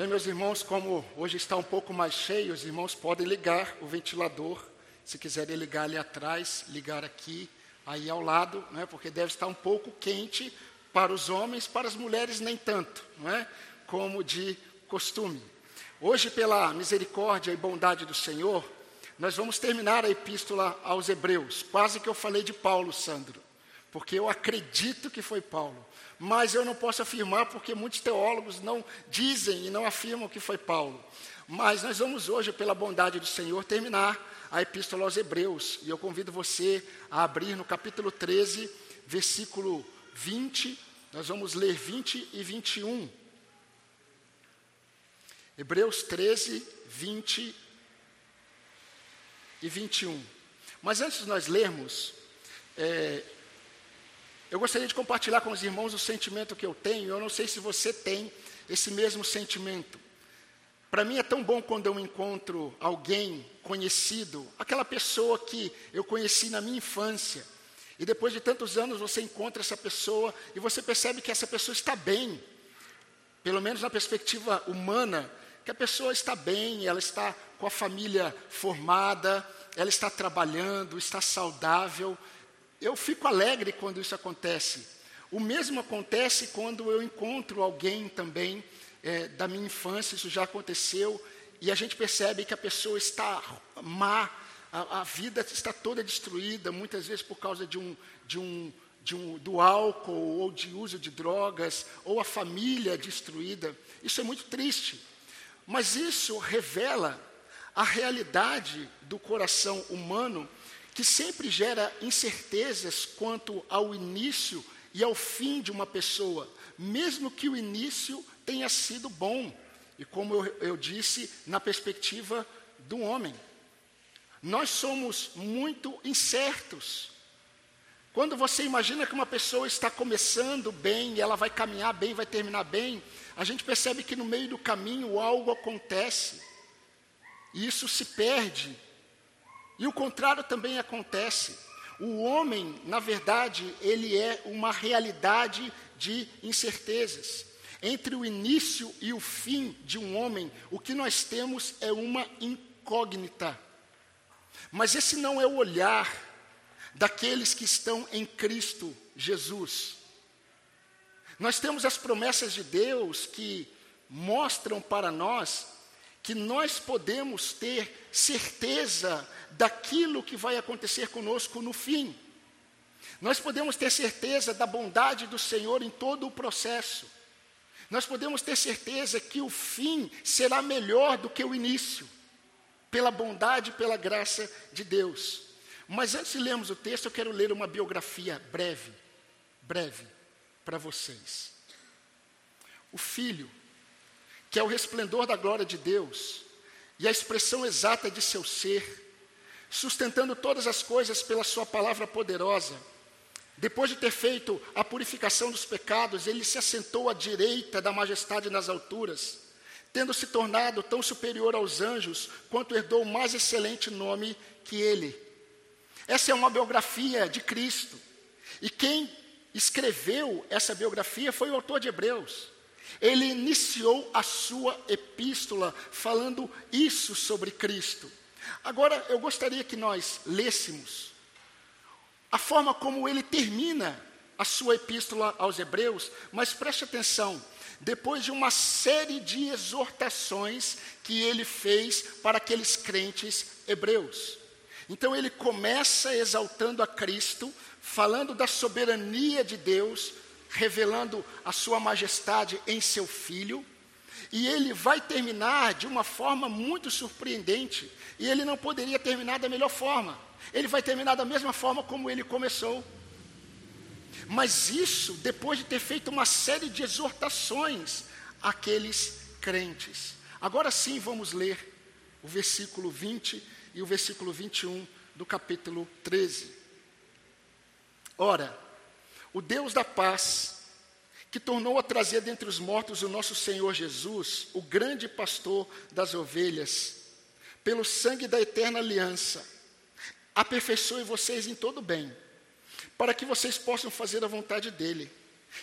Bem, meus irmãos, como hoje está um pouco mais cheio, os irmãos podem ligar o ventilador. Se quiserem ligar ali atrás, ligar aqui, aí ao lado, né, porque deve estar um pouco quente para os homens, para as mulheres nem tanto, não é? como de costume. Hoje, pela misericórdia e bondade do Senhor, nós vamos terminar a epístola aos Hebreus. Quase que eu falei de Paulo, Sandro, porque eu acredito que foi Paulo, mas eu não posso afirmar porque muitos teólogos não dizem e não afirmam que foi Paulo. Mas nós vamos hoje, pela bondade do Senhor, terminar a epístola aos Hebreus. E eu convido você a abrir no capítulo 13, versículo 20. Nós vamos ler 20 e 21. Hebreus 13, 20 e 21. Mas antes de nós lermos, é, eu gostaria de compartilhar com os irmãos o sentimento que eu tenho. Eu não sei se você tem esse mesmo sentimento. Para mim é tão bom quando eu encontro alguém conhecido, aquela pessoa que eu conheci na minha infância. E depois de tantos anos você encontra essa pessoa e você percebe que essa pessoa está bem. Pelo menos na perspectiva humana, que a pessoa está bem, ela está com a família formada, ela está trabalhando, está saudável. Eu fico alegre quando isso acontece. O mesmo acontece quando eu encontro alguém também é, da minha infância, isso já aconteceu, e a gente percebe que a pessoa está má, a, a vida está toda destruída, muitas vezes por causa de um, de um, de um, do álcool ou de uso de drogas, ou a família destruída. Isso é muito triste. Mas isso revela a realidade do coração humano que sempre gera incertezas quanto ao início e ao fim de uma pessoa, mesmo que o início tenha sido bom, e como eu, eu disse, na perspectiva do homem. Nós somos muito incertos. Quando você imagina que uma pessoa está começando bem, ela vai caminhar bem, vai terminar bem, a gente percebe que no meio do caminho algo acontece, e isso se perde. E o contrário também acontece. O homem, na verdade, ele é uma realidade de incertezas. Entre o início e o fim de um homem, o que nós temos é uma incógnita. Mas esse não é o olhar daqueles que estão em Cristo Jesus. Nós temos as promessas de Deus que mostram para nós que nós podemos ter certeza daquilo que vai acontecer conosco no fim. Nós podemos ter certeza da bondade do Senhor em todo o processo. Nós podemos ter certeza que o fim será melhor do que o início, pela bondade e pela graça de Deus. Mas antes de lermos o texto, eu quero ler uma biografia breve, breve para vocês. O Filho, que é o resplendor da glória de Deus e a expressão exata de seu ser, sustentando todas as coisas pela Sua palavra poderosa, depois de ter feito a purificação dos pecados, ele se assentou à direita da majestade nas alturas, tendo se tornado tão superior aos anjos, quanto herdou o mais excelente nome que ele. Essa é uma biografia de Cristo. E quem escreveu essa biografia foi o autor de Hebreus. Ele iniciou a sua epístola falando isso sobre Cristo. Agora, eu gostaria que nós lêssemos a forma como ele termina a sua epístola aos Hebreus, mas preste atenção, depois de uma série de exortações que ele fez para aqueles crentes hebreus. Então ele começa exaltando a Cristo, falando da soberania de Deus, revelando a sua majestade em seu filho, e ele vai terminar de uma forma muito surpreendente, e ele não poderia terminar da melhor forma. Ele vai terminar da mesma forma como ele começou. Mas isso depois de ter feito uma série de exortações àqueles crentes. Agora sim vamos ler o versículo 20 e o versículo 21 do capítulo 13. Ora, o Deus da paz, que tornou a trazer dentre os mortos o nosso Senhor Jesus, o grande pastor das ovelhas, pelo sangue da eterna aliança, aperfeiçoe vocês em todo bem, para que vocês possam fazer a vontade dele,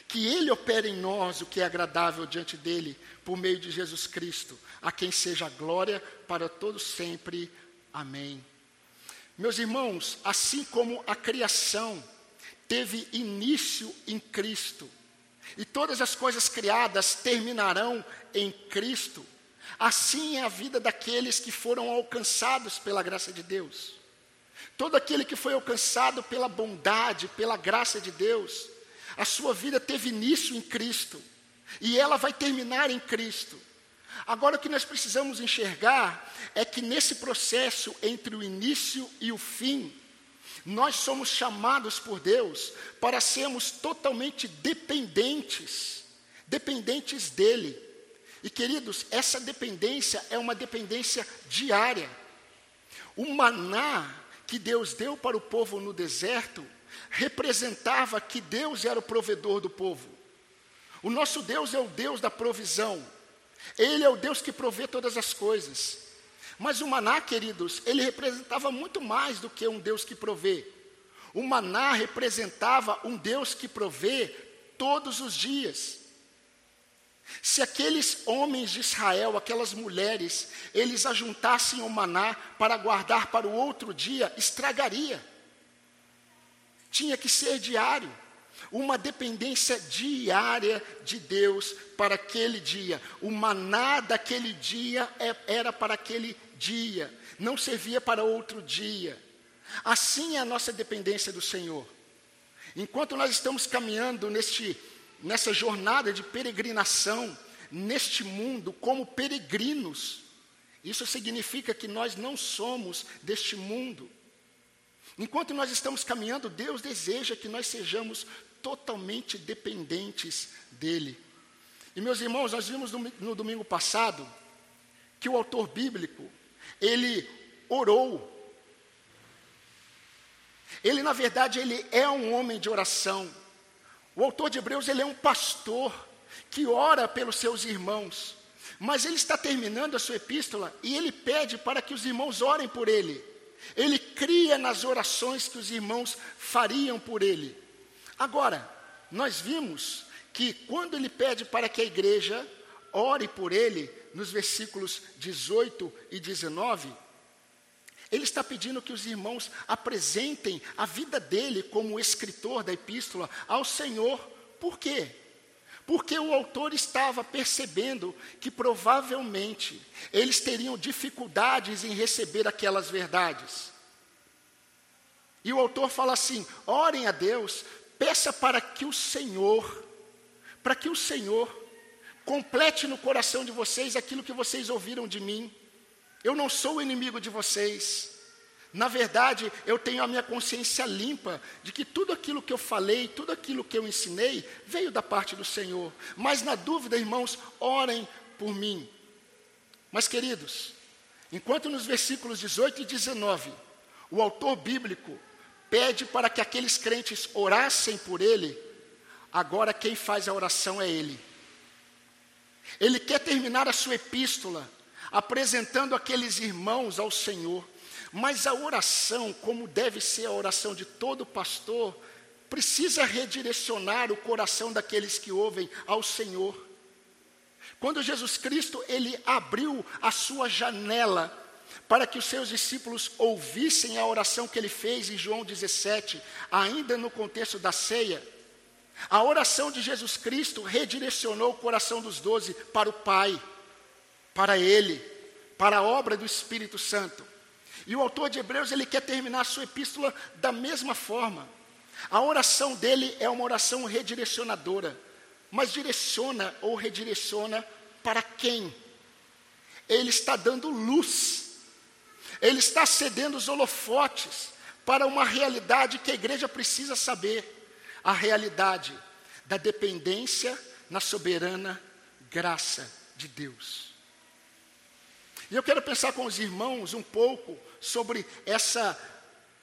que Ele opere em nós o que é agradável diante dEle, por meio de Jesus Cristo, a quem seja a glória para todos sempre. Amém. Meus irmãos, assim como a criação teve início em Cristo, e todas as coisas criadas terminarão em Cristo, assim é a vida daqueles que foram alcançados pela graça de Deus. Todo aquele que foi alcançado pela bondade, pela graça de Deus, a sua vida teve início em Cristo e ela vai terminar em Cristo. Agora, o que nós precisamos enxergar é que nesse processo entre o início e o fim, nós somos chamados por Deus para sermos totalmente dependentes, dependentes dEle. E queridos, essa dependência é uma dependência diária. O maná que Deus deu para o povo no deserto representava que Deus era o provedor do povo. O nosso Deus é o Deus da provisão. Ele é o Deus que provê todas as coisas. Mas o maná, queridos, ele representava muito mais do que um Deus que provê. O maná representava um Deus que provê todos os dias. Se aqueles homens de Israel, aquelas mulheres, eles ajuntassem o maná para guardar para o outro dia, estragaria. Tinha que ser diário uma dependência diária de Deus para aquele dia. O maná daquele dia é, era para aquele dia, não servia para outro dia. Assim é a nossa dependência do Senhor. Enquanto nós estamos caminhando neste, nessa jornada de peregrinação, neste mundo, como peregrinos, isso significa que nós não somos deste mundo. Enquanto nós estamos caminhando, Deus deseja que nós sejamos totalmente dependentes dele. E meus irmãos, nós vimos no, no domingo passado que o autor bíblico, ele orou. Ele, na verdade, ele é um homem de oração. O autor de Hebreus, ele é um pastor que ora pelos seus irmãos. Mas ele está terminando a sua epístola e ele pede para que os irmãos orem por ele. Ele cria nas orações que os irmãos fariam por ele. Agora, nós vimos que quando ele pede para que a igreja ore por ele, nos versículos 18 e 19, ele está pedindo que os irmãos apresentem a vida dele como escritor da epístola ao Senhor. Por quê? Porque o autor estava percebendo que provavelmente eles teriam dificuldades em receber aquelas verdades. E o autor fala assim: orem a Deus Peça para que o Senhor, para que o Senhor complete no coração de vocês aquilo que vocês ouviram de mim. Eu não sou o inimigo de vocês. Na verdade, eu tenho a minha consciência limpa de que tudo aquilo que eu falei, tudo aquilo que eu ensinei, veio da parte do Senhor. Mas na dúvida, irmãos, orem por mim. Mas, queridos, enquanto nos versículos 18 e 19, o autor bíblico pede para que aqueles crentes orassem por ele, agora quem faz a oração é ele. Ele quer terminar a sua epístola apresentando aqueles irmãos ao Senhor, mas a oração, como deve ser a oração de todo pastor, precisa redirecionar o coração daqueles que ouvem ao Senhor. Quando Jesus Cristo ele abriu a sua janela para que os seus discípulos ouvissem a oração que ele fez em João 17, ainda no contexto da ceia. A oração de Jesus Cristo redirecionou o coração dos doze para o Pai, para Ele, para a obra do Espírito Santo. E o autor de Hebreus, ele quer terminar a sua epístola da mesma forma. A oração dele é uma oração redirecionadora, mas direciona ou redireciona para quem? Ele está dando luz ele está cedendo os holofotes para uma realidade que a igreja precisa saber: a realidade da dependência na soberana graça de Deus. E eu quero pensar com os irmãos um pouco sobre essa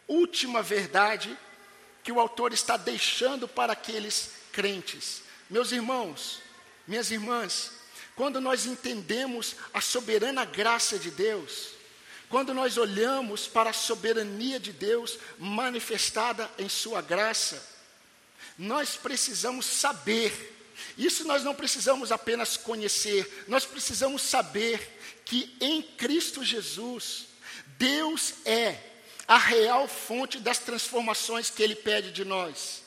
última verdade que o autor está deixando para aqueles crentes. Meus irmãos, minhas irmãs, quando nós entendemos a soberana graça de Deus, quando nós olhamos para a soberania de Deus manifestada em Sua graça, nós precisamos saber. Isso nós não precisamos apenas conhecer, nós precisamos saber que em Cristo Jesus, Deus é a real fonte das transformações que Ele pede de nós.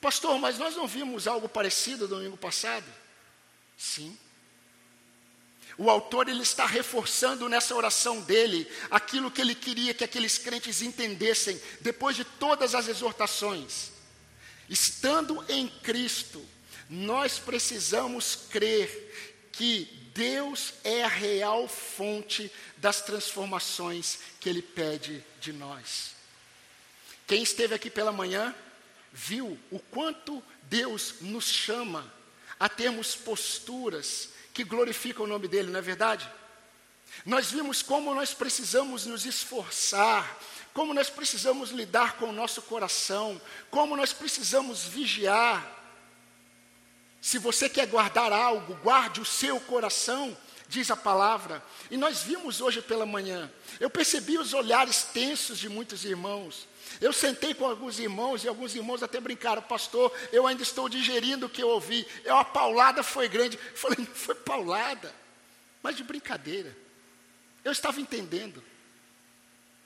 Pastor, mas nós não vimos algo parecido domingo passado? Sim. O autor ele está reforçando nessa oração dele aquilo que ele queria que aqueles crentes entendessem depois de todas as exortações. Estando em Cristo, nós precisamos crer que Deus é a real fonte das transformações que ele pede de nós. Quem esteve aqui pela manhã viu o quanto Deus nos chama a termos posturas que glorificam o nome dele, não é verdade? Nós vimos como nós precisamos nos esforçar, como nós precisamos lidar com o nosso coração, como nós precisamos vigiar. Se você quer guardar algo, guarde o seu coração, diz a palavra. E nós vimos hoje pela manhã, eu percebi os olhares tensos de muitos irmãos. Eu sentei com alguns irmãos e alguns irmãos até brincaram, pastor, eu ainda estou digerindo o que eu ouvi. Eu, a paulada foi grande. Eu falei, não foi paulada, mas de brincadeira. Eu estava entendendo.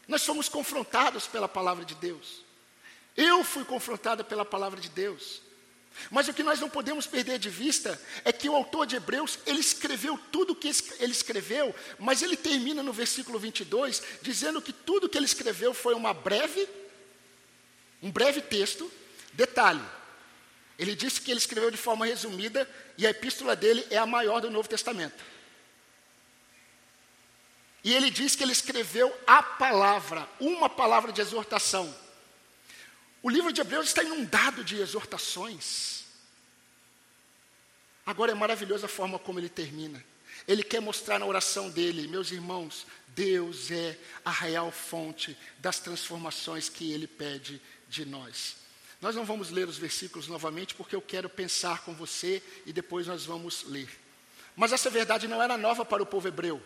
Nós somos confrontados pela palavra de Deus. Eu fui confrontado pela palavra de Deus. Mas o que nós não podemos perder de vista é que o autor de Hebreus, ele escreveu tudo o que ele escreveu, mas ele termina no versículo 22 dizendo que tudo que ele escreveu foi uma breve um breve texto, detalhe. Ele disse que ele escreveu de forma resumida e a epístola dele é a maior do Novo Testamento. E ele diz que ele escreveu a palavra, uma palavra de exortação. O livro de Hebreus está inundado de exortações. Agora é maravilhosa a forma como ele termina. Ele quer mostrar na oração dele, meus irmãos, Deus é a real fonte das transformações que ele pede de nós. Nós não vamos ler os versículos novamente, porque eu quero pensar com você e depois nós vamos ler. Mas essa verdade não era nova para o povo hebreu.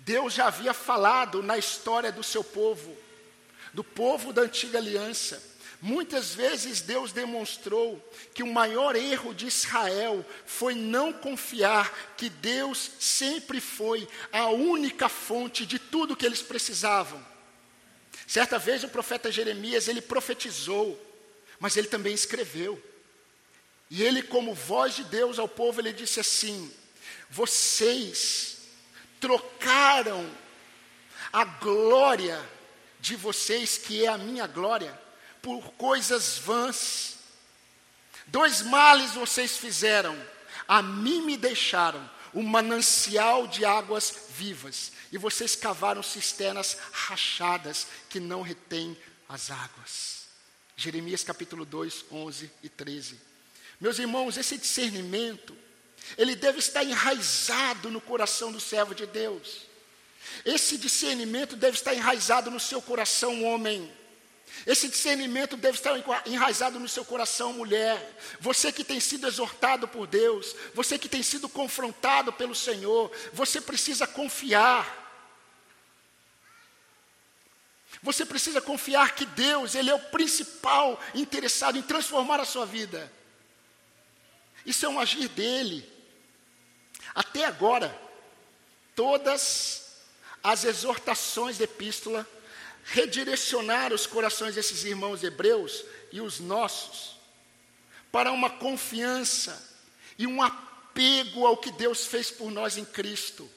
Deus já havia falado na história do seu povo, do povo da antiga aliança. Muitas vezes Deus demonstrou que o maior erro de Israel foi não confiar que Deus sempre foi a única fonte de tudo que eles precisavam. Certa vez o profeta Jeremias, ele profetizou, mas ele também escreveu. E ele, como voz de Deus ao povo, ele disse assim: Vocês trocaram a glória de vocês, que é a minha glória, por coisas vãs. Dois males vocês fizeram, a mim me deixaram um manancial de águas vivas, e vocês cavaram cisternas rachadas que não retêm as águas. Jeremias capítulo 2, 11 e 13. Meus irmãos, esse discernimento, ele deve estar enraizado no coração do servo de Deus. Esse discernimento deve estar enraizado no seu coração, homem. Esse discernimento deve estar enraizado no seu coração, mulher. Você que tem sido exortado por Deus, você que tem sido confrontado pelo Senhor, você precisa confiar. Você precisa confiar que Deus, Ele é o principal interessado em transformar a sua vida. Isso é um agir dele. Até agora, todas as exortações da epístola redirecionar os corações desses irmãos hebreus e os nossos para uma confiança e um apego ao que Deus fez por nós em Cristo.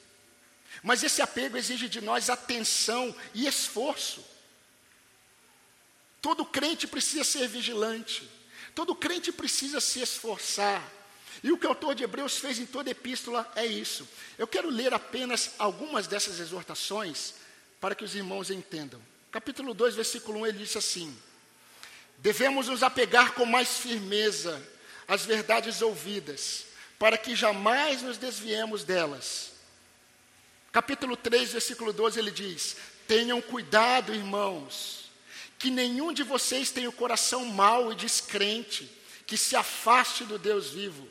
Mas esse apego exige de nós atenção e esforço. Todo crente precisa ser vigilante, todo crente precisa se esforçar. E o que o autor de Hebreus fez em toda a epístola é isso. Eu quero ler apenas algumas dessas exortações para que os irmãos entendam capítulo 2, versículo 1, ele disse assim: Devemos nos apegar com mais firmeza às verdades ouvidas, para que jamais nos desviemos delas. Capítulo 3, versículo 12, ele diz: Tenham cuidado, irmãos, que nenhum de vocês tenha o coração mau e descrente, que se afaste do Deus vivo.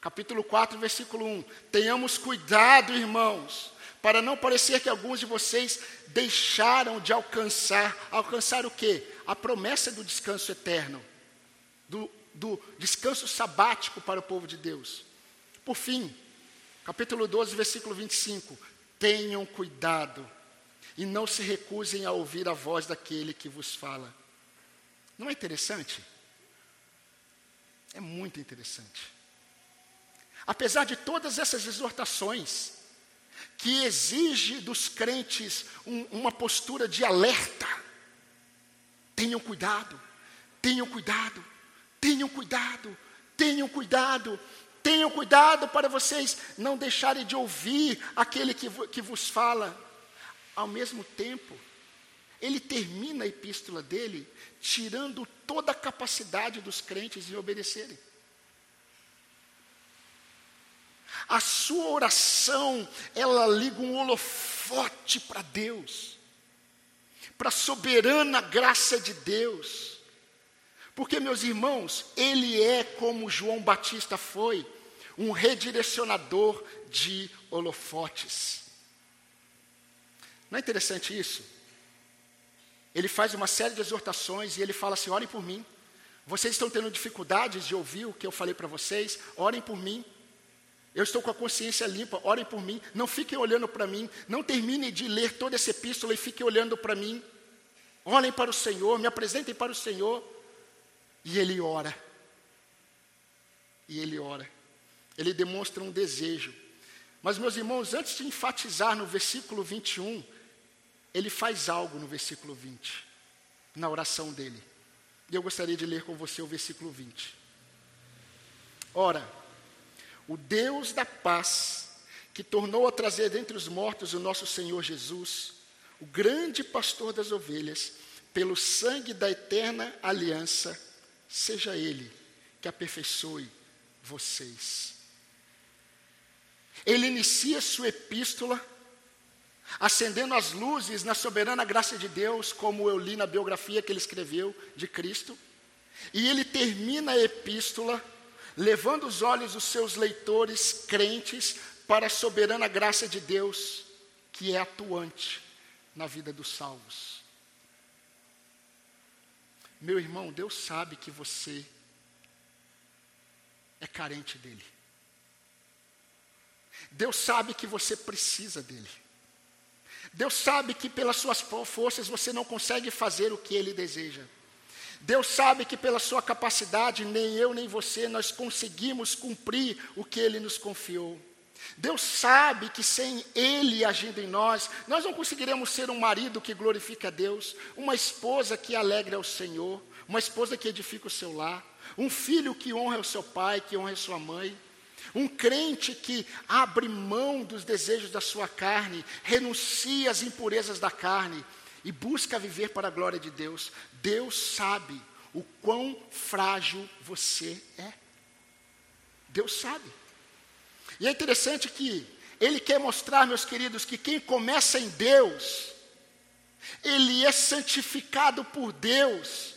Capítulo 4, versículo 1: Tenhamos cuidado, irmãos, para não parecer que alguns de vocês deixaram de alcançar, alcançar o quê? A promessa do descanso eterno, do, do descanso sabático para o povo de Deus. Por fim, capítulo 12, versículo 25: tenham cuidado e não se recusem a ouvir a voz daquele que vos fala. Não é interessante? É muito interessante. Apesar de todas essas exortações, que exige dos crentes um, uma postura de alerta. Tenham cuidado, tenham cuidado, tenham cuidado, tenham cuidado, tenham cuidado para vocês não deixarem de ouvir aquele que, que vos fala. Ao mesmo tempo, ele termina a epístola dele tirando toda a capacidade dos crentes em obedecerem. A sua oração, ela liga um holofote para Deus, para a soberana graça de Deus. Porque, meus irmãos, ele é como João Batista foi, um redirecionador de holofotes. Não é interessante isso? Ele faz uma série de exortações e ele fala assim: orem por mim. Vocês estão tendo dificuldades de ouvir o que eu falei para vocês, orem por mim. Eu estou com a consciência limpa, orem por mim. Não fiquem olhando para mim. Não terminem de ler toda essa epístola e fiquem olhando para mim. Olhem para o Senhor, me apresentem para o Senhor. E ele ora. E ele ora. Ele demonstra um desejo. Mas, meus irmãos, antes de enfatizar no versículo 21, ele faz algo no versículo 20, na oração dele. E eu gostaria de ler com você o versículo 20. Ora, o Deus da paz, que tornou a trazer dentre os mortos o nosso Senhor Jesus, o grande pastor das ovelhas, pelo sangue da eterna aliança, seja Ele que aperfeiçoe vocês. Ele inicia sua epístola acendendo as luzes na soberana graça de Deus, como eu li na biografia que ele escreveu de Cristo, e ele termina a epístola levando os olhos dos seus leitores crentes para a soberana graça de Deus, que é atuante na vida dos salvos. Meu irmão, Deus sabe que você é carente dele. Deus sabe que você precisa dele. Deus sabe que pelas suas forças você não consegue fazer o que ele deseja. Deus sabe que pela sua capacidade, nem eu nem você, nós conseguimos cumprir o que Ele nos confiou. Deus sabe que sem Ele agindo em nós, nós não conseguiremos ser um marido que glorifica a Deus, uma esposa que alegra ao Senhor, uma esposa que edifica o seu lar, um filho que honra o seu pai, que honra a sua mãe, um crente que abre mão dos desejos da sua carne, renuncia às impurezas da carne e busca viver para a glória de Deus, Deus sabe o quão frágil você é. Deus sabe. E é interessante que Ele quer mostrar, meus queridos, que quem começa em Deus, ele é santificado por Deus,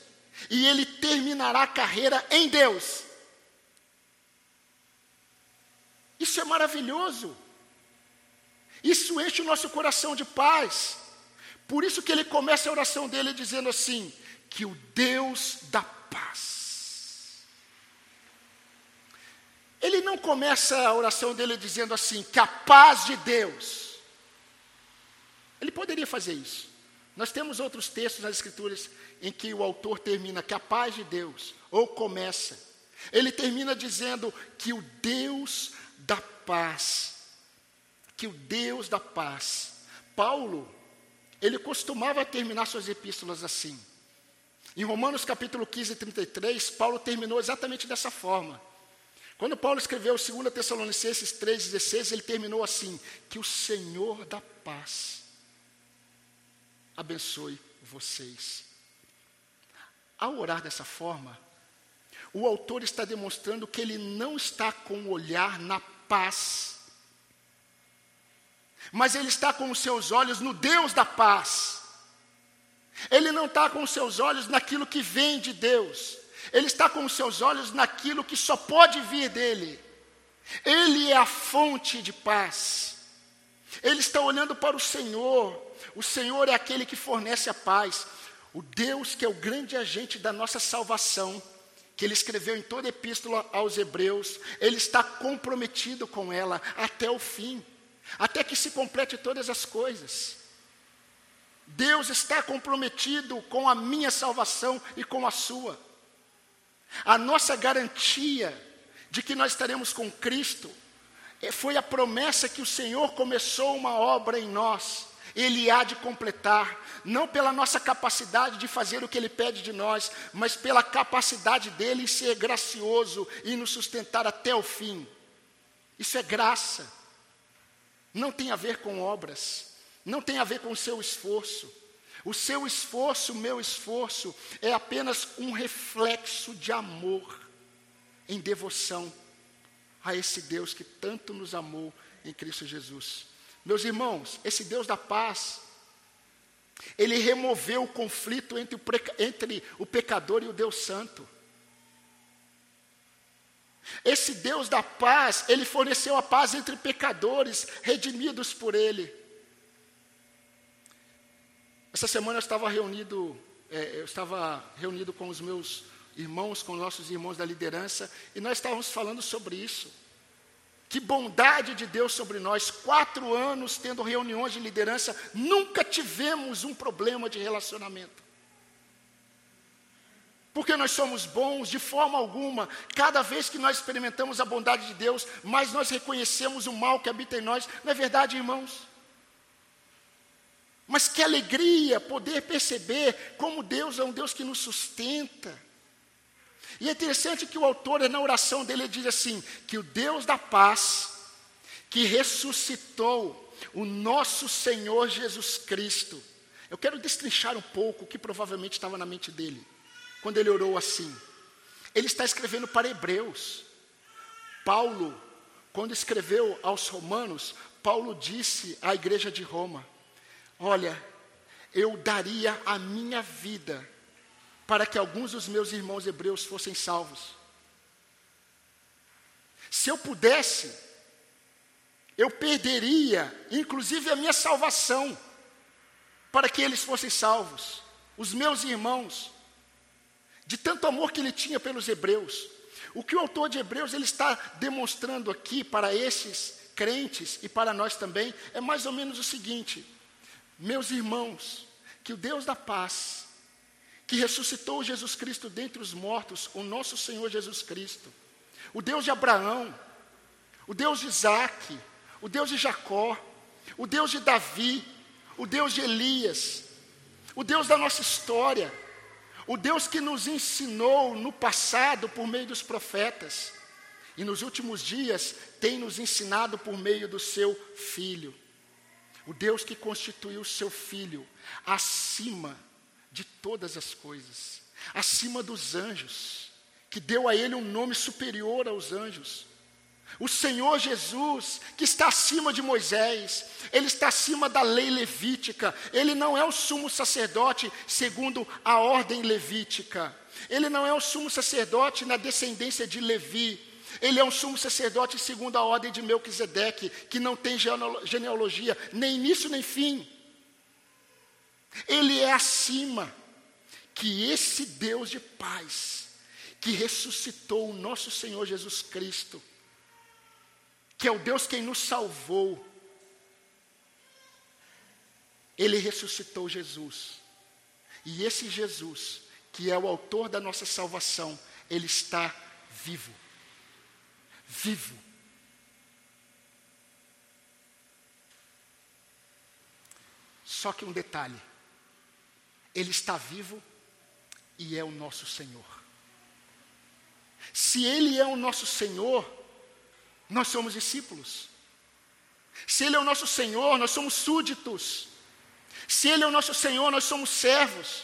e ele terminará a carreira em Deus. Isso é maravilhoso. Isso enche o nosso coração de paz. Por isso que ele começa a oração dele dizendo assim: que o Deus da paz. Ele não começa a oração dele dizendo assim: que a paz de Deus. Ele poderia fazer isso. Nós temos outros textos nas Escrituras em que o autor termina que a paz de Deus, ou começa. Ele termina dizendo que o Deus da paz, que o Deus da paz. Paulo ele costumava terminar suas epístolas assim. Em Romanos capítulo 15, 33, Paulo terminou exatamente dessa forma. Quando Paulo escreveu 2 Tessalonicenses 3,16, ele terminou assim: Que o Senhor da paz abençoe vocês. Ao orar dessa forma, o autor está demonstrando que ele não está com o olhar na paz mas ele está com os seus olhos no Deus da paz. Ele não está com os seus olhos naquilo que vem de Deus. Ele está com os seus olhos naquilo que só pode vir dele. Ele é a fonte de paz. Ele está olhando para o Senhor. O Senhor é aquele que fornece a paz. O Deus que é o grande agente da nossa salvação, que ele escreveu em toda a epístola aos Hebreus, ele está comprometido com ela até o fim, até que se complete todas as coisas. Deus está comprometido com a minha salvação e com a sua. A nossa garantia de que nós estaremos com Cristo é, foi a promessa que o Senhor começou uma obra em nós. Ele há de completar, não pela nossa capacidade de fazer o que Ele pede de nós, mas pela capacidade dele em ser gracioso e nos sustentar até o fim. Isso é graça, não tem a ver com obras, não tem a ver com o seu esforço. O seu esforço, o meu esforço, é apenas um reflexo de amor, em devoção a esse Deus que tanto nos amou em Cristo Jesus. Meus irmãos, esse Deus da paz, ele removeu o conflito entre o, entre o pecador e o Deus Santo. Esse Deus da paz, ele forneceu a paz entre pecadores redimidos por ele. Essa semana eu estava reunido, é, eu estava reunido com os meus irmãos, com nossos irmãos da liderança, e nós estávamos falando sobre isso. Que bondade de Deus sobre nós, quatro anos tendo reuniões de liderança, nunca tivemos um problema de relacionamento. Porque nós somos bons de forma alguma, cada vez que nós experimentamos a bondade de Deus, mais nós reconhecemos o mal que habita em nós, não é verdade, irmãos? Mas que alegria poder perceber como Deus é um Deus que nos sustenta e é interessante que o autor, na oração dele, diz assim: que o Deus da paz, que ressuscitou o nosso Senhor Jesus Cristo. Eu quero destrinchar um pouco o que provavelmente estava na mente dele, quando ele orou assim. Ele está escrevendo para Hebreus. Paulo, quando escreveu aos Romanos, Paulo disse à igreja de Roma: Olha, eu daria a minha vida para que alguns dos meus irmãos hebreus fossem salvos. Se eu pudesse, eu perderia, inclusive, a minha salvação, para que eles fossem salvos, os meus irmãos, de tanto amor que ele tinha pelos hebreus. O que o autor de Hebreus ele está demonstrando aqui para esses crentes e para nós também é mais ou menos o seguinte: meus irmãos, que o Deus da paz que ressuscitou Jesus Cristo dentre os mortos, o nosso Senhor Jesus Cristo, o Deus de Abraão, o Deus de Isaac, o Deus de Jacó, o Deus de Davi, o Deus de Elias, o Deus da nossa história, o Deus que nos ensinou no passado por meio dos profetas, e nos últimos dias tem nos ensinado por meio do seu Filho. O Deus que constituiu o seu Filho acima de todas as coisas, acima dos anjos, que deu a ele um nome superior aos anjos. O Senhor Jesus, que está acima de Moisés, ele está acima da lei levítica, ele não é o sumo sacerdote segundo a ordem levítica, ele não é o sumo sacerdote na descendência de Levi, ele é um sumo sacerdote segundo a ordem de Melquisedeque, que não tem genealogia, nem início nem fim. Ele é acima que esse Deus de paz, que ressuscitou o nosso Senhor Jesus Cristo, que é o Deus quem nos salvou, ele ressuscitou Jesus. E esse Jesus, que é o autor da nossa salvação, ele está vivo. Vivo. Só que um detalhe: ele está vivo e é o nosso Senhor. Se Ele é o nosso Senhor, nós somos discípulos. Se Ele é o nosso Senhor, nós somos súditos. Se Ele é o nosso Senhor, nós somos servos.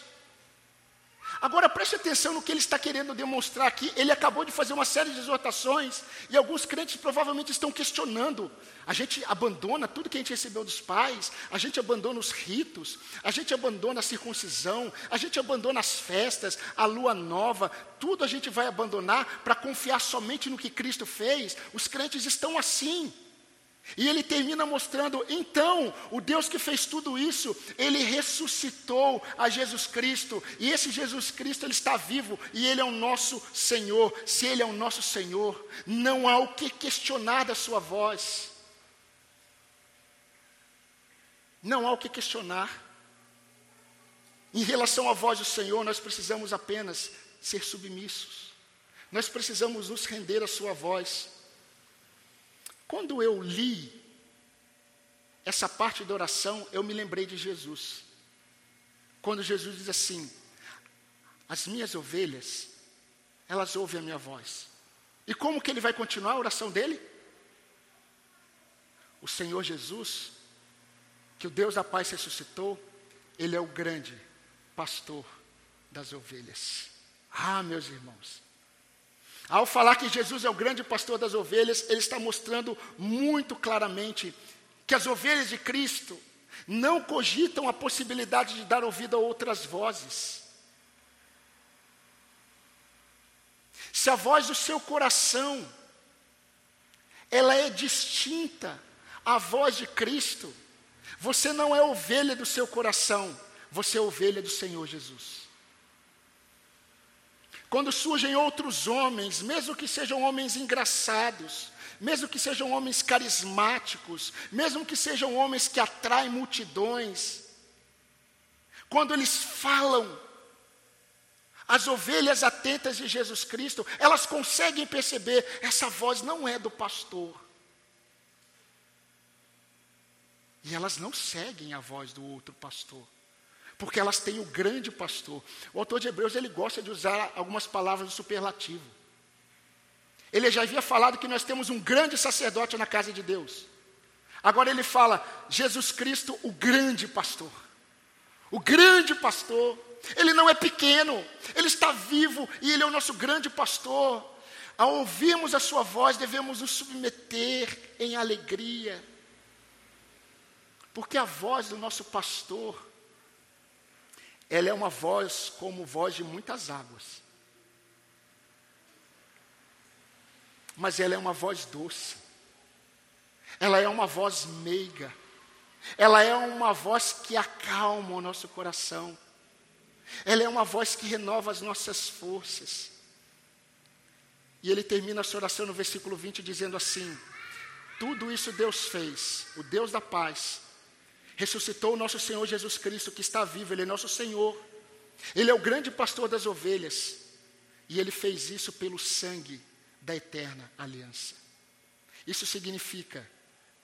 Agora preste atenção no que ele está querendo demonstrar aqui. Ele acabou de fazer uma série de exortações e alguns crentes provavelmente estão questionando. A gente abandona tudo que a gente recebeu dos pais, a gente abandona os ritos, a gente abandona a circuncisão, a gente abandona as festas, a lua nova, tudo a gente vai abandonar para confiar somente no que Cristo fez. Os crentes estão assim. E ele termina mostrando, então, o Deus que fez tudo isso, ele ressuscitou a Jesus Cristo, e esse Jesus Cristo ele está vivo e ele é o nosso Senhor. Se ele é o nosso Senhor, não há o que questionar da sua voz. Não há o que questionar. Em relação à voz do Senhor, nós precisamos apenas ser submissos. Nós precisamos nos render à sua voz. Quando eu li essa parte da oração, eu me lembrei de Jesus. Quando Jesus diz assim: As minhas ovelhas, elas ouvem a minha voz. E como que ele vai continuar a oração dele? O Senhor Jesus, que o Deus da paz ressuscitou, ele é o grande pastor das ovelhas. Ah, meus irmãos, ao falar que Jesus é o grande pastor das ovelhas, ele está mostrando muito claramente que as ovelhas de Cristo não cogitam a possibilidade de dar ouvido a outras vozes. Se a voz do seu coração ela é distinta à voz de Cristo, você não é ovelha do seu coração, você é ovelha do Senhor Jesus. Quando surgem outros homens, mesmo que sejam homens engraçados, mesmo que sejam homens carismáticos, mesmo que sejam homens que atraem multidões, quando eles falam, as ovelhas atentas de Jesus Cristo, elas conseguem perceber: essa voz não é do pastor. E elas não seguem a voz do outro pastor porque elas têm o grande pastor. O autor de Hebreus ele gosta de usar algumas palavras do superlativo. Ele já havia falado que nós temos um grande sacerdote na casa de Deus. Agora ele fala Jesus Cristo, o grande pastor. O grande pastor. Ele não é pequeno, ele está vivo e ele é o nosso grande pastor. Ao ouvirmos a sua voz, devemos nos submeter em alegria. Porque a voz do nosso pastor ela é uma voz como voz de muitas águas. Mas ela é uma voz doce. Ela é uma voz meiga. Ela é uma voz que acalma o nosso coração. Ela é uma voz que renova as nossas forças. E ele termina a sua oração no versículo 20 dizendo assim: Tudo isso Deus fez, o Deus da paz, ressuscitou o nosso Senhor Jesus Cristo, que está vivo, Ele é nosso Senhor. Ele é o grande pastor das ovelhas. E Ele fez isso pelo sangue da eterna aliança. Isso significa,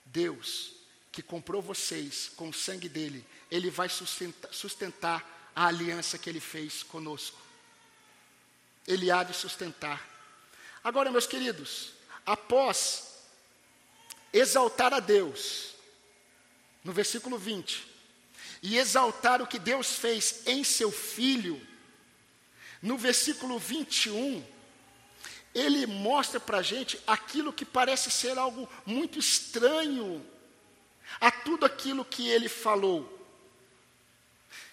Deus, que comprou vocês com o sangue dele, Ele vai sustentar, sustentar a aliança que Ele fez conosco. Ele há de sustentar. Agora, meus queridos, após exaltar a Deus, no versículo 20, e exaltar o que Deus fez em seu filho, no versículo 21, ele mostra para a gente aquilo que parece ser algo muito estranho a tudo aquilo que ele falou.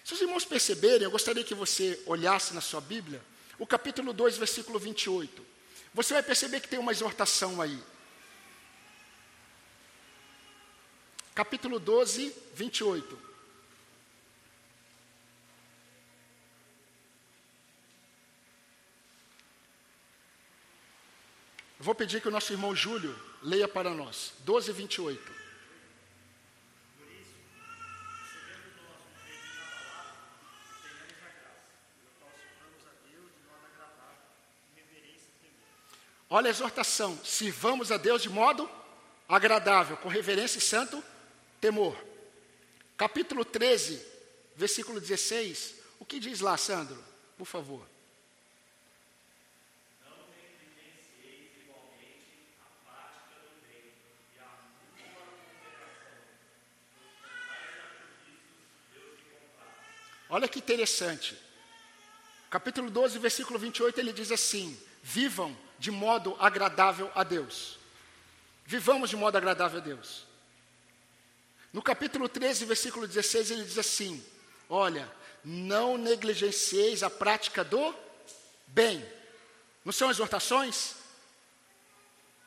Se os irmãos perceberem, eu gostaria que você olhasse na sua Bíblia, o capítulo 2, versículo 28. Você vai perceber que tem uma exortação aí. Capítulo 12, 28. Eu vou pedir que o nosso irmão Júlio leia para nós. 12, 28. Olha a exortação: sirvamos a Deus de modo agradável, com reverência e santo temor. Capítulo 13, versículo 16. O que diz lá, Sandro? Por favor. Olha que interessante. Capítulo 12, versículo 28, ele diz assim: Vivam de modo agradável a Deus. Vivamos de modo agradável a Deus. No capítulo 13, versículo 16, ele diz assim: Olha, não negligencieis a prática do bem. Não são exortações?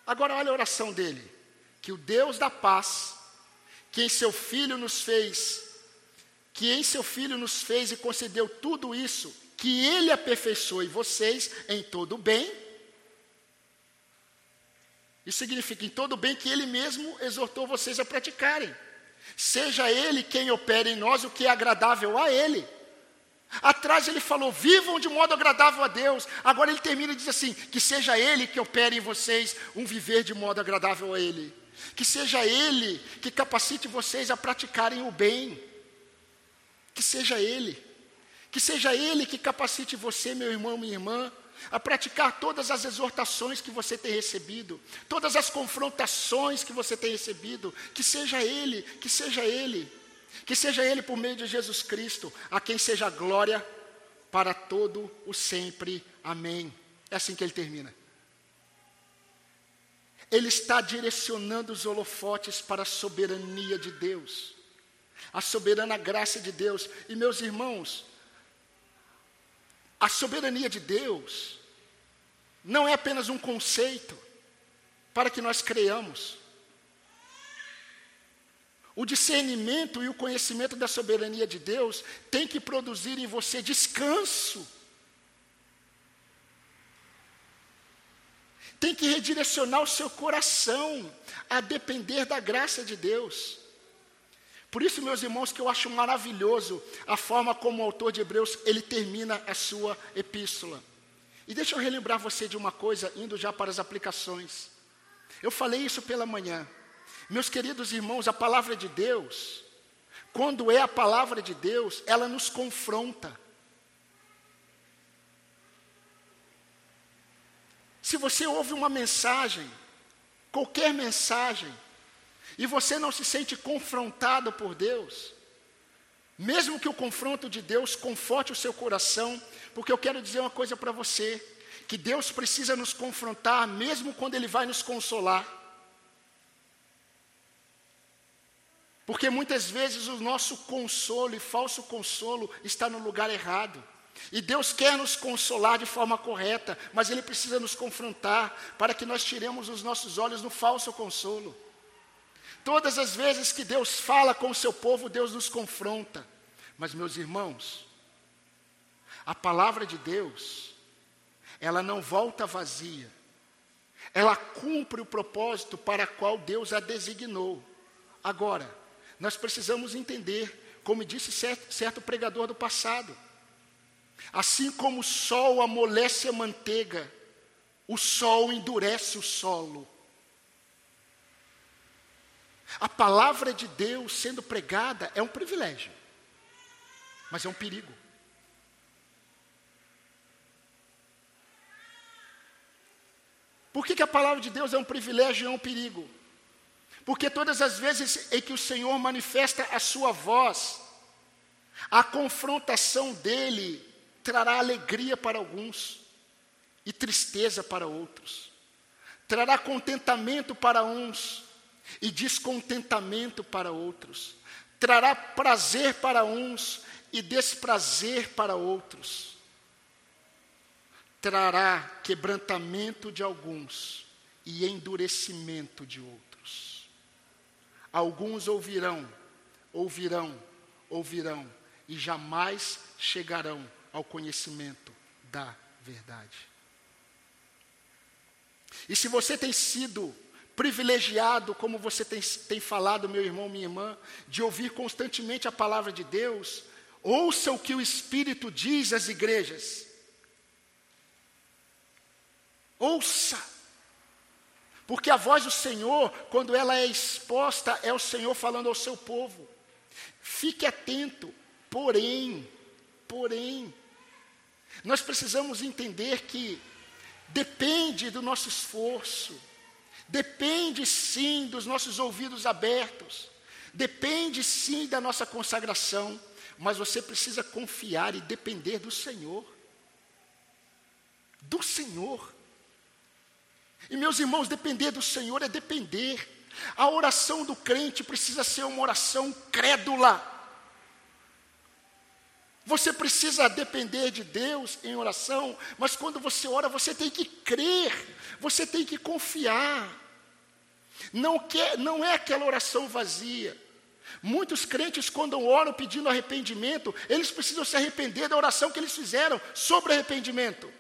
Agora olha a oração dele. que o Deus da paz, que em seu Filho nos fez, que em seu Filho nos fez e concedeu tudo isso, que Ele aperfeiçoe vocês em todo o bem. Isso significa em todo o bem que Ele mesmo exortou vocês a praticarem. Seja Ele quem opere em nós o que é agradável a Ele. Atrás ele falou: vivam de modo agradável a Deus. Agora ele termina e diz assim: que seja Ele que opere em vocês um viver de modo agradável a Ele. Que seja Ele que capacite vocês a praticarem o bem. Que seja Ele. Que seja Ele que capacite você, meu irmão, minha irmã, a praticar todas as exortações que você tem recebido, todas as confrontações que você tem recebido. Que seja Ele, que seja Ele. Que seja Ele por meio de Jesus Cristo, a quem seja glória para todo o sempre. Amém. É assim que ele termina. Ele está direcionando os holofotes para a soberania de Deus, a soberana graça de Deus. E meus irmãos, a soberania de Deus não é apenas um conceito para que nós creiamos. O discernimento e o conhecimento da soberania de Deus tem que produzir em você descanso. Tem que redirecionar o seu coração a depender da graça de Deus. Por isso, meus irmãos, que eu acho maravilhoso a forma como o autor de Hebreus ele termina a sua epístola. E deixa eu relembrar você de uma coisa, indo já para as aplicações. Eu falei isso pela manhã. Meus queridos irmãos, a palavra de Deus, quando é a palavra de Deus, ela nos confronta. Se você ouve uma mensagem, qualquer mensagem, e você não se sente confrontado por Deus, mesmo que o confronto de Deus conforte o seu coração, porque eu quero dizer uma coisa para você, que Deus precisa nos confrontar, mesmo quando Ele vai nos consolar. Porque muitas vezes o nosso consolo e falso consolo está no lugar errado. E Deus quer nos consolar de forma correta, mas Ele precisa nos confrontar para que nós tiremos os nossos olhos no falso consolo. Todas as vezes que Deus fala com o seu povo, Deus nos confronta. Mas, meus irmãos, a palavra de Deus, ela não volta vazia, ela cumpre o propósito para qual Deus a designou. Agora, nós precisamos entender, como disse certo, certo pregador do passado, assim como o sol amolece a manteiga, o sol endurece o solo. A palavra de Deus sendo pregada é um privilégio, mas é um perigo. Por que, que a palavra de Deus é um privilégio e é um perigo? Porque todas as vezes em que o Senhor manifesta a sua voz, a confrontação dele trará alegria para alguns e tristeza para outros. Trará contentamento para uns e descontentamento para outros. Trará prazer para uns e desprazer para outros. Trará quebrantamento de alguns e endurecimento de outros. Alguns ouvirão, ouvirão, ouvirão, e jamais chegarão ao conhecimento da verdade. E se você tem sido privilegiado, como você tem, tem falado, meu irmão, minha irmã, de ouvir constantemente a palavra de Deus, ouça o que o Espírito diz às igrejas. Ouça. Porque a voz do Senhor, quando ela é exposta, é o Senhor falando ao seu povo. Fique atento, porém, porém, nós precisamos entender que depende do nosso esforço, depende sim dos nossos ouvidos abertos, depende sim da nossa consagração, mas você precisa confiar e depender do Senhor. Do Senhor. E meus irmãos, depender do Senhor é depender. A oração do crente precisa ser uma oração crédula. Você precisa depender de Deus em oração, mas quando você ora, você tem que crer, você tem que confiar. Não, quer, não é aquela oração vazia. Muitos crentes, quando oram pedindo arrependimento, eles precisam se arrepender da oração que eles fizeram sobre arrependimento.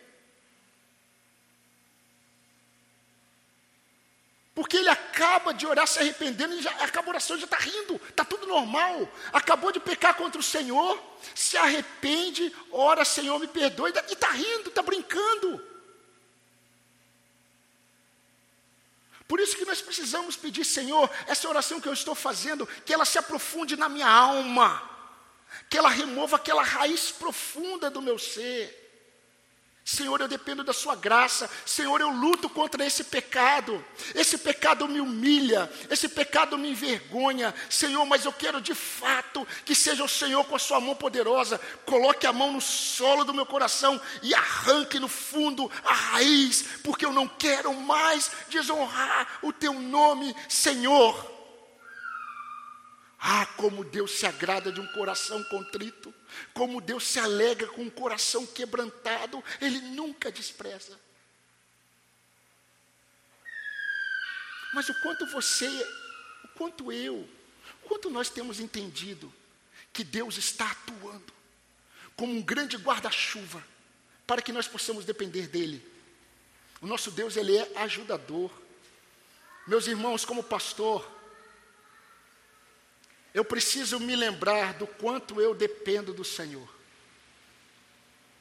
Porque ele acaba de orar se arrependendo, e já, acaba a oração, já está rindo, está tudo normal. Acabou de pecar contra o Senhor, se arrepende, ora, Senhor, me perdoe, e está rindo, está brincando. Por isso que nós precisamos pedir, Senhor, essa oração que eu estou fazendo, que ela se aprofunde na minha alma, que ela remova aquela raiz profunda do meu ser. Senhor, eu dependo da Sua graça. Senhor, eu luto contra esse pecado. Esse pecado me humilha, esse pecado me envergonha. Senhor, mas eu quero de fato que seja o Senhor com a Sua mão poderosa. Coloque a mão no solo do meu coração e arranque no fundo a raiz, porque eu não quero mais desonrar o Teu nome, Senhor. Ah, como Deus se agrada de um coração contrito, como Deus se alegra com um coração quebrantado, Ele nunca despreza. Mas o quanto você, o quanto eu, o quanto nós temos entendido que Deus está atuando como um grande guarda-chuva para que nós possamos depender dEle. O nosso Deus, Ele é ajudador. Meus irmãos, como pastor, eu preciso me lembrar do quanto eu dependo do Senhor.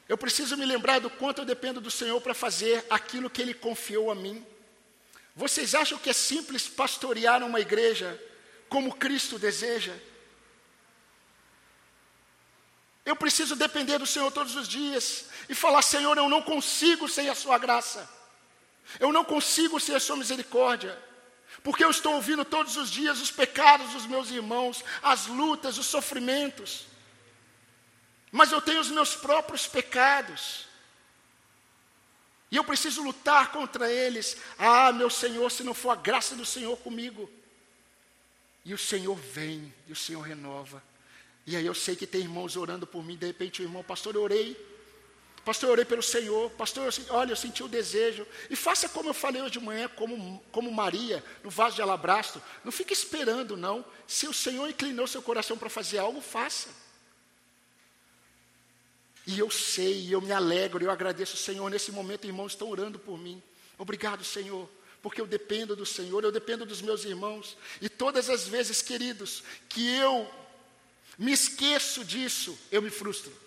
Eu preciso me lembrar do quanto eu dependo do Senhor para fazer aquilo que Ele confiou a mim. Vocês acham que é simples pastorear uma igreja como Cristo deseja? Eu preciso depender do Senhor todos os dias e falar: Senhor, eu não consigo sem a Sua graça, eu não consigo sem a Sua misericórdia porque eu estou ouvindo todos os dias os pecados dos meus irmãos, as lutas, os sofrimentos. Mas eu tenho os meus próprios pecados. E eu preciso lutar contra eles. Ah, meu Senhor, se não for a graça do Senhor comigo. E o Senhor vem, e o Senhor renova. E aí eu sei que tem irmãos orando por mim, de repente o irmão, pastor, eu orei, Pastor, eu orei pelo Senhor. Pastor, eu, olha, eu senti o desejo. E faça como eu falei hoje de manhã, como, como Maria, no vaso de alabastro. Não fique esperando, não. Se o Senhor inclinou seu coração para fazer algo, faça. E eu sei, eu me alegro, eu agradeço o Senhor. Nesse momento, irmãos estão orando por mim. Obrigado, Senhor, porque eu dependo do Senhor, eu dependo dos meus irmãos. E todas as vezes, queridos, que eu me esqueço disso, eu me frustro.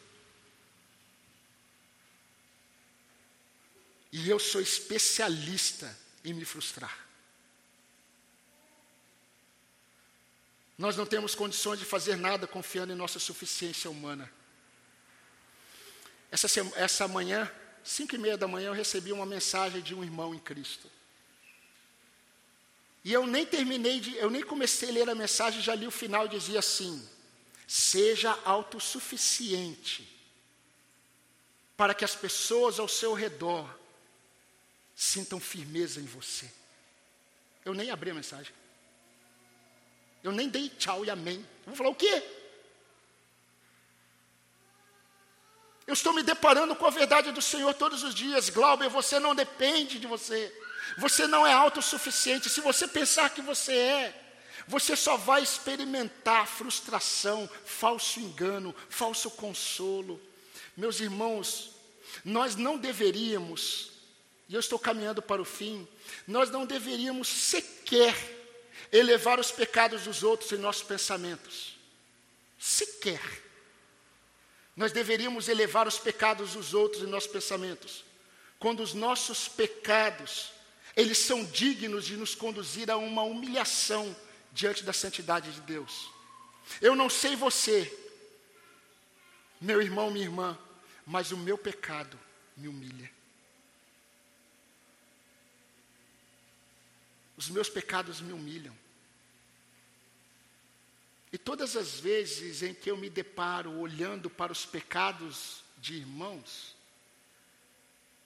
E eu sou especialista em me frustrar. Nós não temos condições de fazer nada confiando em nossa suficiência humana. Essa, essa manhã, cinco e meia da manhã, eu recebi uma mensagem de um irmão em Cristo. E eu nem terminei de, eu nem comecei a ler a mensagem, já li o final e dizia assim: seja autossuficiente para que as pessoas ao seu redor sintam firmeza em você. Eu nem abri a mensagem. Eu nem dei tchau e amém. Eu vou falar o quê? Eu estou me deparando com a verdade do Senhor todos os dias. Glauber, você não depende de você. Você não é autossuficiente. Se você pensar que você é, você só vai experimentar frustração, falso engano, falso consolo. Meus irmãos, nós não deveríamos e eu estou caminhando para o fim, nós não deveríamos sequer elevar os pecados dos outros em nossos pensamentos. Sequer. Nós deveríamos elevar os pecados dos outros em nossos pensamentos. Quando os nossos pecados, eles são dignos de nos conduzir a uma humilhação diante da santidade de Deus. Eu não sei você, meu irmão, minha irmã, mas o meu pecado me humilha. Os meus pecados me humilham. E todas as vezes em que eu me deparo olhando para os pecados de irmãos,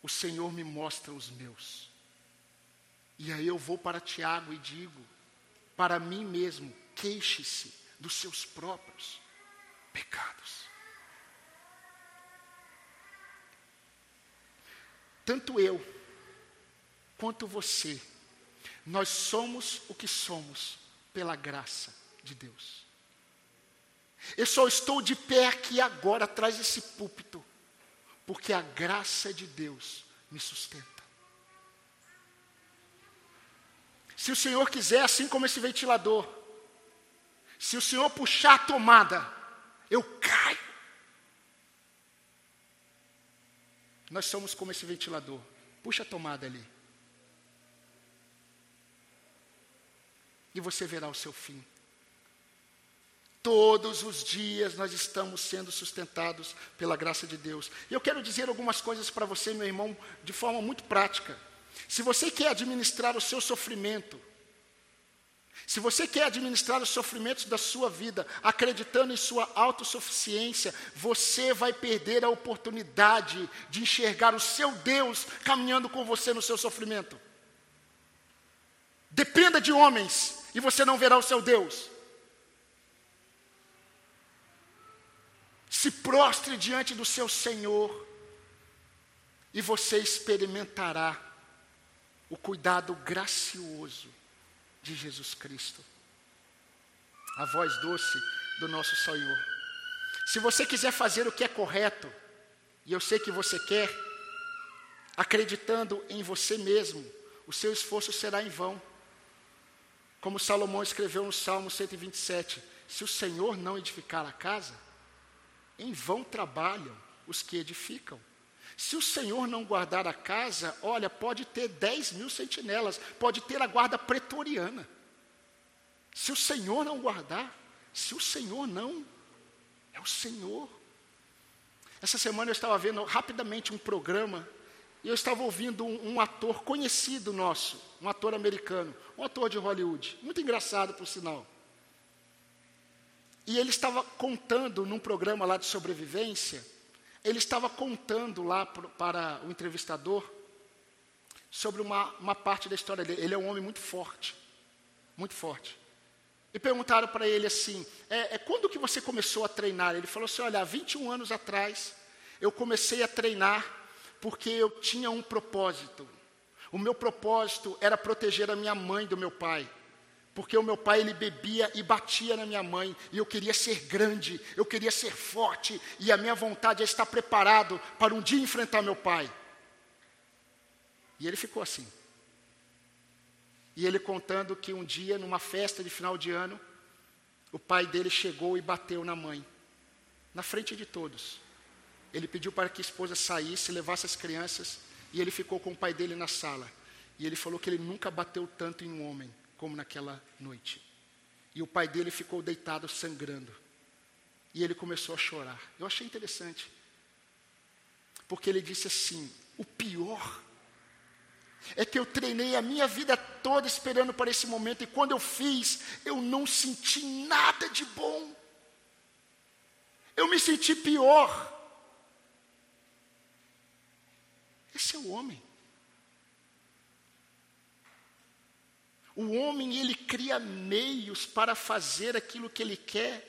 o Senhor me mostra os meus. E aí eu vou para Tiago e digo, para mim mesmo, queixe-se dos seus próprios pecados. Tanto eu quanto você Nós somos o que somos pela graça de Deus. Eu só estou de pé aqui agora, atrás desse púlpito, porque a graça de Deus me sustenta. Se o Senhor quiser, assim como esse ventilador, se o Senhor puxar a tomada, eu caio. Nós somos como esse ventilador. Puxa a tomada ali. E você verá o seu fim. Todos os dias nós estamos sendo sustentados pela graça de Deus. E eu quero dizer algumas coisas para você, meu irmão, de forma muito prática. Se você quer administrar o seu sofrimento, se você quer administrar os sofrimentos da sua vida, acreditando em sua autossuficiência, você vai perder a oportunidade de enxergar o seu Deus caminhando com você no seu sofrimento. Dependa de homens e você não verá o seu Deus. Se prostre diante do seu Senhor e você experimentará o cuidado gracioso de Jesus Cristo. A voz doce do nosso Senhor. Se você quiser fazer o que é correto, e eu sei que você quer, acreditando em você mesmo, o seu esforço será em vão. Como Salomão escreveu no Salmo 127, se o Senhor não edificar a casa, em vão trabalham os que edificam. Se o Senhor não guardar a casa, olha, pode ter 10 mil sentinelas, pode ter a guarda pretoriana. Se o Senhor não guardar, se o Senhor não, é o Senhor. Essa semana eu estava vendo rapidamente um programa e eu estava ouvindo um, um, ator conhecido nosso, um ator americano, um ator de Hollywood, muito engraçado por sinal. E ele estava contando num programa lá de sobrevivência, ele estava contando lá para o entrevistador sobre uma, uma parte da história dele. Ele é um homem muito forte, muito forte. E perguntaram para ele assim: é, é, quando que você começou a treinar? Ele falou assim: olha, há 21 anos atrás eu comecei a treinar porque eu tinha um propósito. O meu propósito era proteger a minha mãe do meu pai. Porque o meu pai ele bebia e batia na minha mãe, e eu queria ser grande, eu queria ser forte, e a minha vontade é estar preparado para um dia enfrentar meu pai. E ele ficou assim. E ele contando que um dia, numa festa de final de ano, o pai dele chegou e bateu na mãe, na frente de todos. Ele pediu para que a esposa saísse, levasse as crianças, e ele ficou com o pai dele na sala. E ele falou que ele nunca bateu tanto em um homem como naquela noite. E o pai dele ficou deitado sangrando. E ele começou a chorar. Eu achei interessante. Porque ele disse assim: o pior é que eu treinei a minha vida toda esperando por esse momento, e quando eu fiz, eu não senti nada de bom. Eu me senti pior. Esse é o homem. O homem, ele cria meios para fazer aquilo que ele quer,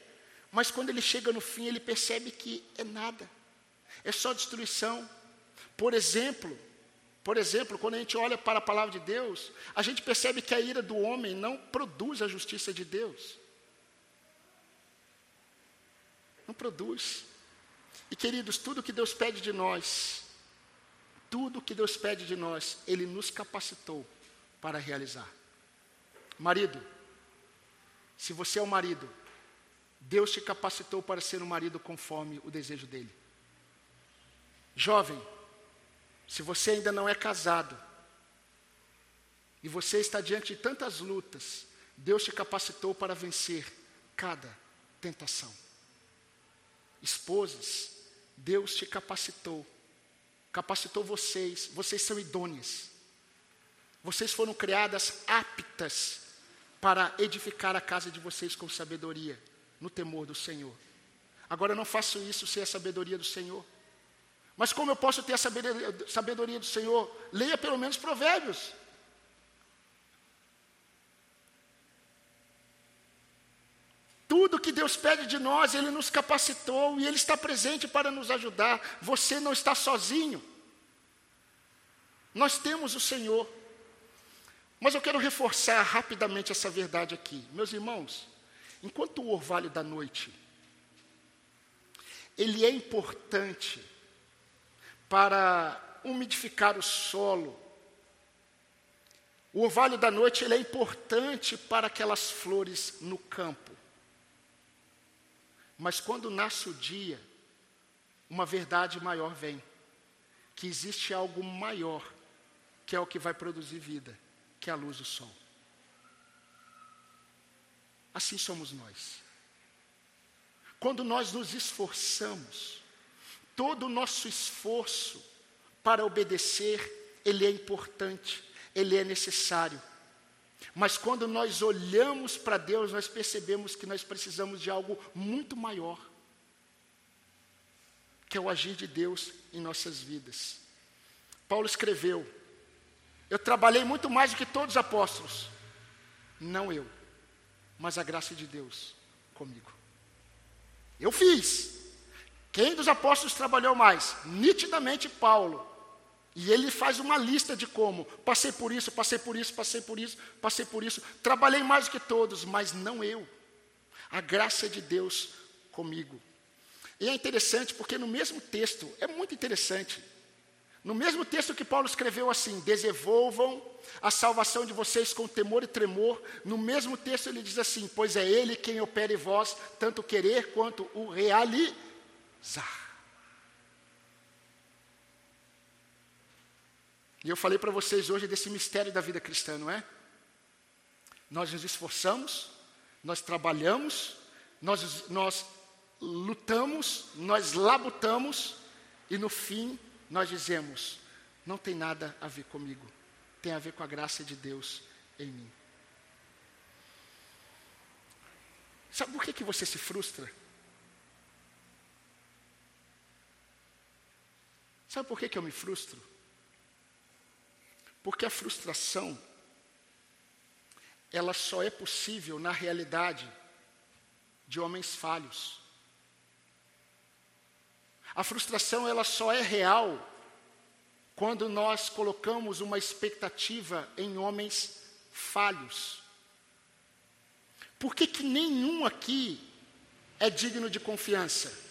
mas quando ele chega no fim, ele percebe que é nada, é só destruição. Por exemplo, por exemplo, quando a gente olha para a palavra de Deus, a gente percebe que a ira do homem não produz a justiça de Deus. Não produz. E queridos, tudo que Deus pede de nós, tudo que Deus pede de nós, Ele nos capacitou para realizar. Marido, se você é o marido, Deus te capacitou para ser um marido conforme o desejo dele. Jovem, se você ainda não é casado, e você está diante de tantas lutas, Deus te capacitou para vencer cada tentação. Esposas, Deus te capacitou, capacitou vocês, vocês são idôneas. Vocês foram criadas aptas para edificar a casa de vocês com sabedoria, no temor do Senhor. Agora eu não faço isso sem a sabedoria do Senhor. Mas como eu posso ter a sabedoria do Senhor? Leia pelo menos Provérbios. Tudo que Deus pede de nós, Ele nos capacitou e Ele está presente para nos ajudar. Você não está sozinho. Nós temos o Senhor. Mas eu quero reforçar rapidamente essa verdade aqui. Meus irmãos, enquanto o orvalho da noite, ele é importante para umidificar o solo. O orvalho da noite ele é importante para aquelas flores no campo. Mas quando nasce o dia, uma verdade maior vem, que existe algo maior, que é o que vai produzir vida, que é a luz do sol. Assim somos nós. Quando nós nos esforçamos, todo o nosso esforço para obedecer, ele é importante, ele é necessário. Mas quando nós olhamos para Deus, nós percebemos que nós precisamos de algo muito maior, que é o agir de Deus em nossas vidas. Paulo escreveu: Eu trabalhei muito mais do que todos os apóstolos, não eu, mas a graça de Deus comigo. Eu fiz. Quem dos apóstolos trabalhou mais? Nitidamente Paulo. E ele faz uma lista de como. Passei por isso, passei por isso, passei por isso, passei por isso. Trabalhei mais do que todos, mas não eu. A graça de Deus comigo. E é interessante porque no mesmo texto, é muito interessante. No mesmo texto que Paulo escreveu assim: desenvolvam a salvação de vocês com temor e tremor. No mesmo texto ele diz assim: pois é Ele quem opera em vós, tanto querer quanto o realizar. E eu falei para vocês hoje desse mistério da vida cristã, não é? Nós nos esforçamos, nós trabalhamos, nós, nós lutamos, nós labutamos, e no fim nós dizemos: não tem nada a ver comigo, tem a ver com a graça de Deus em mim. Sabe por que, que você se frustra? Sabe por que, que eu me frustro? Porque a frustração, ela só é possível na realidade de homens falhos. A frustração, ela só é real quando nós colocamos uma expectativa em homens falhos. Por que, que nenhum aqui é digno de confiança?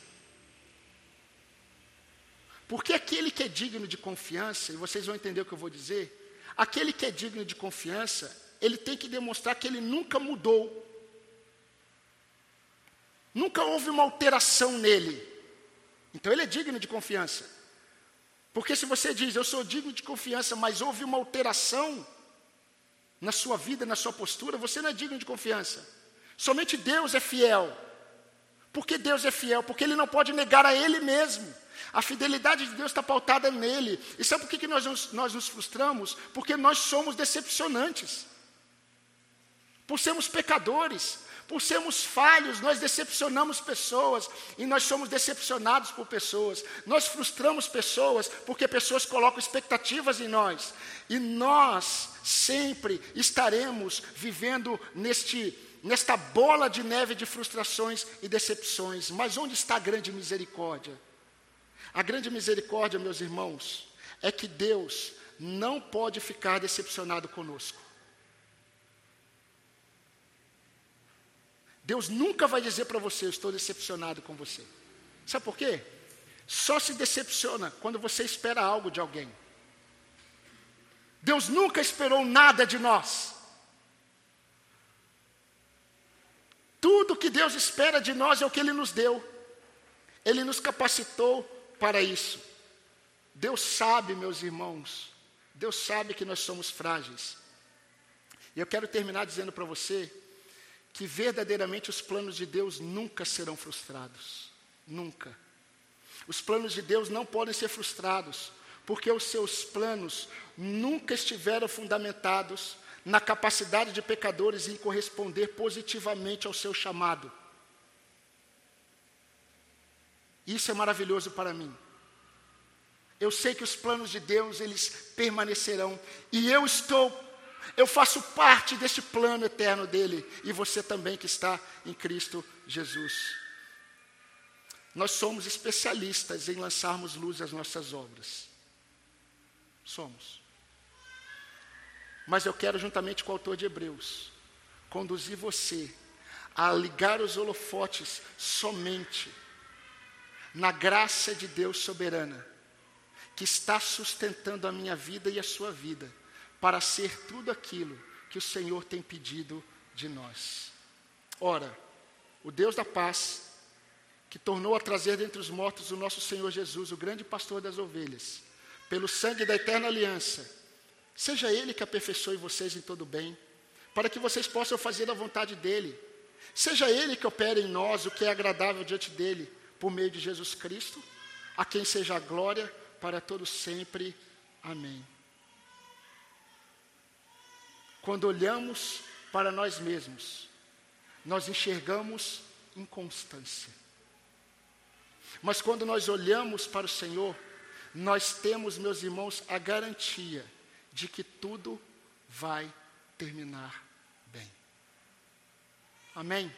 Porque aquele que é digno de confiança, e vocês vão entender o que eu vou dizer, Aquele que é digno de confiança, ele tem que demonstrar que ele nunca mudou. Nunca houve uma alteração nele. Então ele é digno de confiança. Porque se você diz, eu sou digno de confiança, mas houve uma alteração na sua vida, na sua postura, você não é digno de confiança. Somente Deus é fiel. Por que Deus é fiel? Porque Ele não pode negar a Ele mesmo. A fidelidade de Deus está pautada nele. E sabe por que, que nós, nos, nós nos frustramos? Porque nós somos decepcionantes. Por sermos pecadores, por sermos falhos, nós decepcionamos pessoas e nós somos decepcionados por pessoas. Nós frustramos pessoas porque pessoas colocam expectativas em nós. E nós sempre estaremos vivendo neste nesta bola de neve de frustrações e decepções. Mas onde está a grande misericórdia? A grande misericórdia, meus irmãos, é que Deus não pode ficar decepcionado conosco. Deus nunca vai dizer para você, estou decepcionado com você. Sabe por quê? Só se decepciona quando você espera algo de alguém. Deus nunca esperou nada de nós. Tudo que Deus espera de nós é o que Ele nos deu. Ele nos capacitou para isso. Deus sabe, meus irmãos, Deus sabe que nós somos frágeis. E eu quero terminar dizendo para você que verdadeiramente os planos de Deus nunca serão frustrados. Nunca. Os planos de Deus não podem ser frustrados, porque os seus planos nunca estiveram fundamentados na capacidade de pecadores em corresponder positivamente ao seu chamado. Isso é maravilhoso para mim. Eu sei que os planos de Deus, eles permanecerão. E eu estou, eu faço parte deste plano eterno dele. E você também que está em Cristo Jesus. Nós somos especialistas em lançarmos luz às nossas obras. Somos. Mas eu quero, juntamente com o autor de Hebreus, conduzir você a ligar os holofotes somente na graça de Deus soberana, que está sustentando a minha vida e a sua vida, para ser tudo aquilo que o Senhor tem pedido de nós. Ora, o Deus da paz, que tornou a trazer dentre os mortos o nosso Senhor Jesus, o grande pastor das ovelhas, pelo sangue da eterna aliança, seja Ele que aperfeiçoe vocês em todo bem, para que vocês possam fazer a vontade dEle. Seja Ele que opere em nós o que é agradável diante dEle, por meio de Jesus Cristo, a quem seja a glória para todos sempre. Amém. Quando olhamos para nós mesmos, nós enxergamos inconstância. Mas quando nós olhamos para o Senhor, nós temos, meus irmãos, a garantia de que tudo vai terminar bem. Amém?